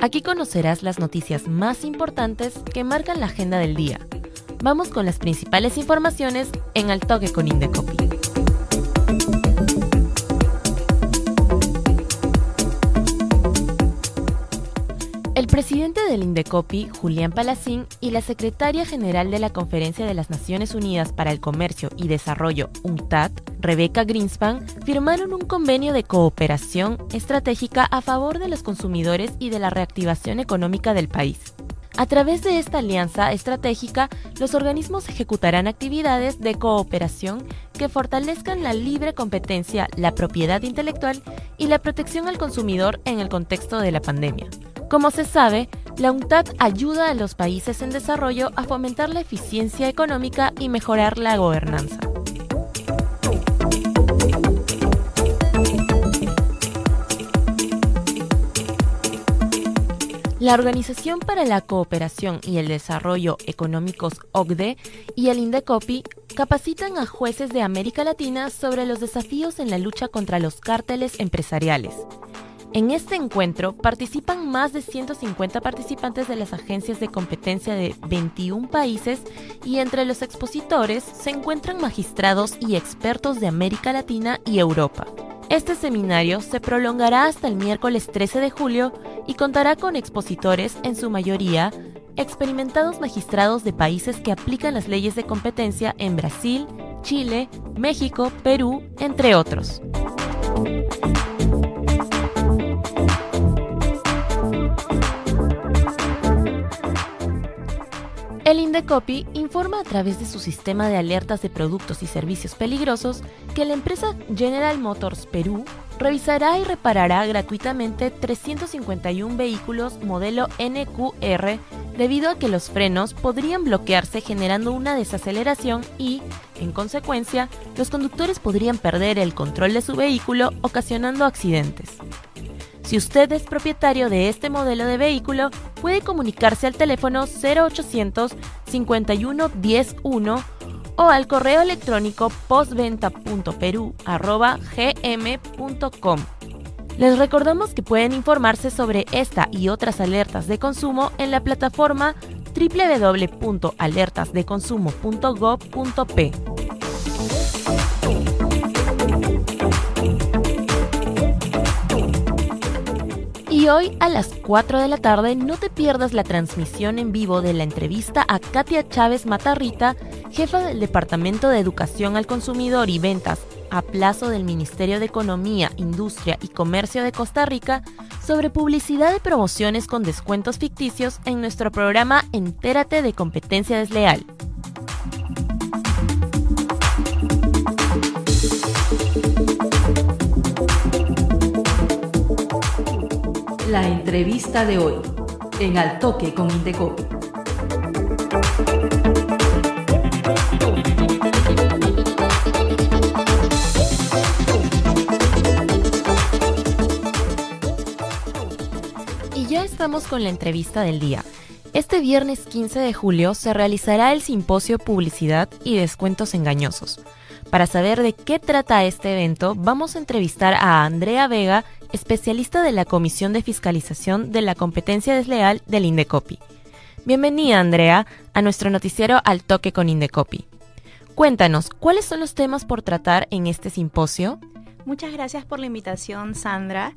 Aquí conocerás las noticias más importantes que marcan la agenda del día. Vamos con las principales informaciones en Al Toque con Indecopi. El presidente del Indecopi, Julián Palacín, y la secretaria general de la Conferencia de las Naciones Unidas para el Comercio y Desarrollo, UNCTAD, Rebeca Greenspan, firmaron un convenio de cooperación estratégica a favor de los consumidores y de la reactivación económica del país. A través de esta alianza estratégica, los organismos ejecutarán actividades de cooperación que fortalezcan la libre competencia, la propiedad intelectual y la protección al consumidor en el contexto de la pandemia. Como se sabe, la UNCTAD ayuda a los países en desarrollo a fomentar la eficiencia económica y mejorar la gobernanza. La Organización para la Cooperación y el Desarrollo Económicos OCDE y el INDECOPI capacitan a jueces de América Latina sobre los desafíos en la lucha contra los cárteles empresariales. En este encuentro participan más de 150 participantes de las agencias de competencia de 21 países y entre los expositores se encuentran magistrados y expertos de América Latina y Europa. Este seminario se prolongará hasta el miércoles 13 de julio y contará con expositores, en su mayoría, experimentados magistrados de países que aplican las leyes de competencia en Brasil, Chile, México, Perú, entre otros. El Indecopi informa a través de su sistema de alertas de productos y servicios peligrosos que la empresa General Motors Perú revisará y reparará gratuitamente 351 vehículos modelo NQR debido a que los frenos podrían bloquearse generando una desaceleración y, en consecuencia, los conductores podrían perder el control de su vehículo ocasionando accidentes. Si usted es propietario de este modelo de vehículo, puede comunicarse al teléfono 0800 51 101 o al correo electrónico postventa.peru.gm.com. Les recordamos que pueden informarse sobre esta y otras alertas de consumo en la plataforma www.alertasdeconsumo.gov.p. Hoy a las 4 de la tarde no te pierdas la transmisión en vivo de la entrevista a Katia Chávez Matarrita, jefa del Departamento de Educación al Consumidor y Ventas a plazo del Ministerio de Economía, Industria y Comercio de Costa Rica, sobre publicidad de promociones con descuentos ficticios en nuestro programa Entérate de Competencia Desleal. La entrevista de hoy en Al Toque con Indecopi. Y ya estamos con la entrevista del día. Este viernes 15 de julio se realizará el simposio Publicidad y Descuentos Engañosos. Para saber de qué trata este evento, vamos a entrevistar a Andrea Vega, especialista de la Comisión de Fiscalización de la Competencia Desleal del Indecopi. Bienvenida, Andrea, a nuestro noticiero Al Toque con Indecopi. Cuéntanos, ¿cuáles son los temas por tratar en este simposio? Muchas gracias por la invitación, Sandra.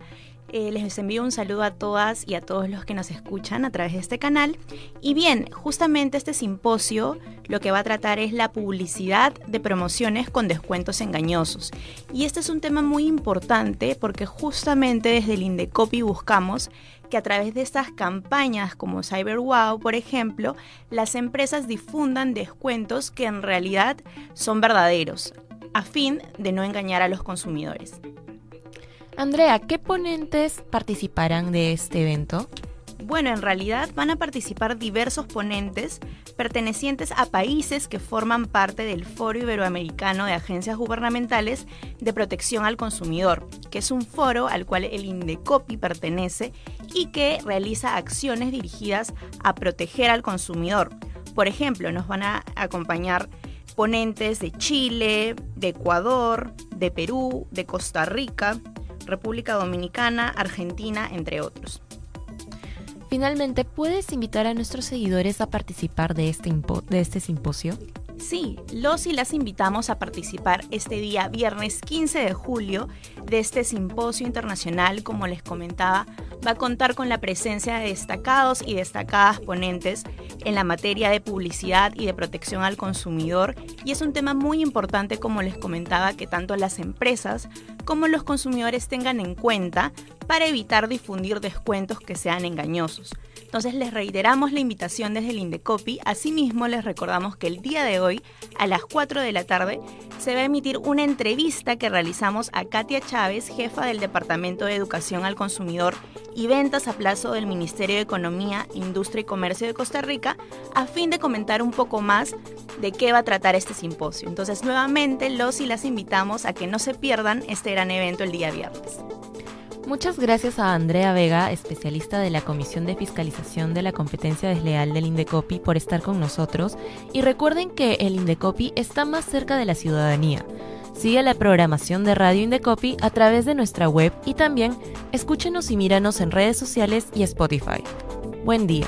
Eh, les envío un saludo a todas y a todos los que nos escuchan a través de este canal. Y bien, justamente este simposio lo que va a tratar es la publicidad de promociones con descuentos engañosos. Y este es un tema muy importante porque justamente desde el Indecopi buscamos que a través de estas campañas como CyberWow, por ejemplo, las empresas difundan descuentos que en realidad son verdaderos, a fin de no engañar a los consumidores. Andrea, ¿qué ponentes participarán de este evento? Bueno, en realidad van a participar diversos ponentes pertenecientes a países que forman parte del Foro Iberoamericano de Agencias Gubernamentales de Protección al Consumidor, que es un foro al cual el INDECOPI pertenece y que realiza acciones dirigidas a proteger al consumidor. Por ejemplo, nos van a acompañar ponentes de Chile, de Ecuador, de Perú, de Costa Rica, República Dominicana, Argentina, entre otros. Finalmente, ¿puedes invitar a nuestros seguidores a participar de este, de este simposio? Sí, los y las invitamos a participar este día, viernes 15 de julio, de este simposio internacional, como les comentaba, va a contar con la presencia de destacados y destacadas ponentes en la materia de publicidad y de protección al consumidor y es un tema muy importante como les comentaba que tanto las empresas como los consumidores tengan en cuenta para evitar difundir descuentos que sean engañosos. Entonces les reiteramos la invitación desde el Indecopi. Asimismo les recordamos que el día de hoy a las 4 de la tarde se va a emitir una entrevista que realizamos a Katia Chávez, jefa del Departamento de Educación al Consumidor y Ventas a Plazo del Ministerio de Economía, Industria y Comercio de Costa Rica, a fin de comentar un poco más de qué va a tratar este simposio. Entonces nuevamente los y las invitamos a que no se pierdan este gran evento el día viernes. Muchas gracias a Andrea Vega, especialista de la Comisión de Fiscalización de la Competencia Desleal del Indecopi, por estar con nosotros. Y recuerden que el Indecopi está más cerca de la ciudadanía. Sigue la programación de Radio Indecopi a través de nuestra web y también escúchenos y míranos en redes sociales y Spotify. Buen día.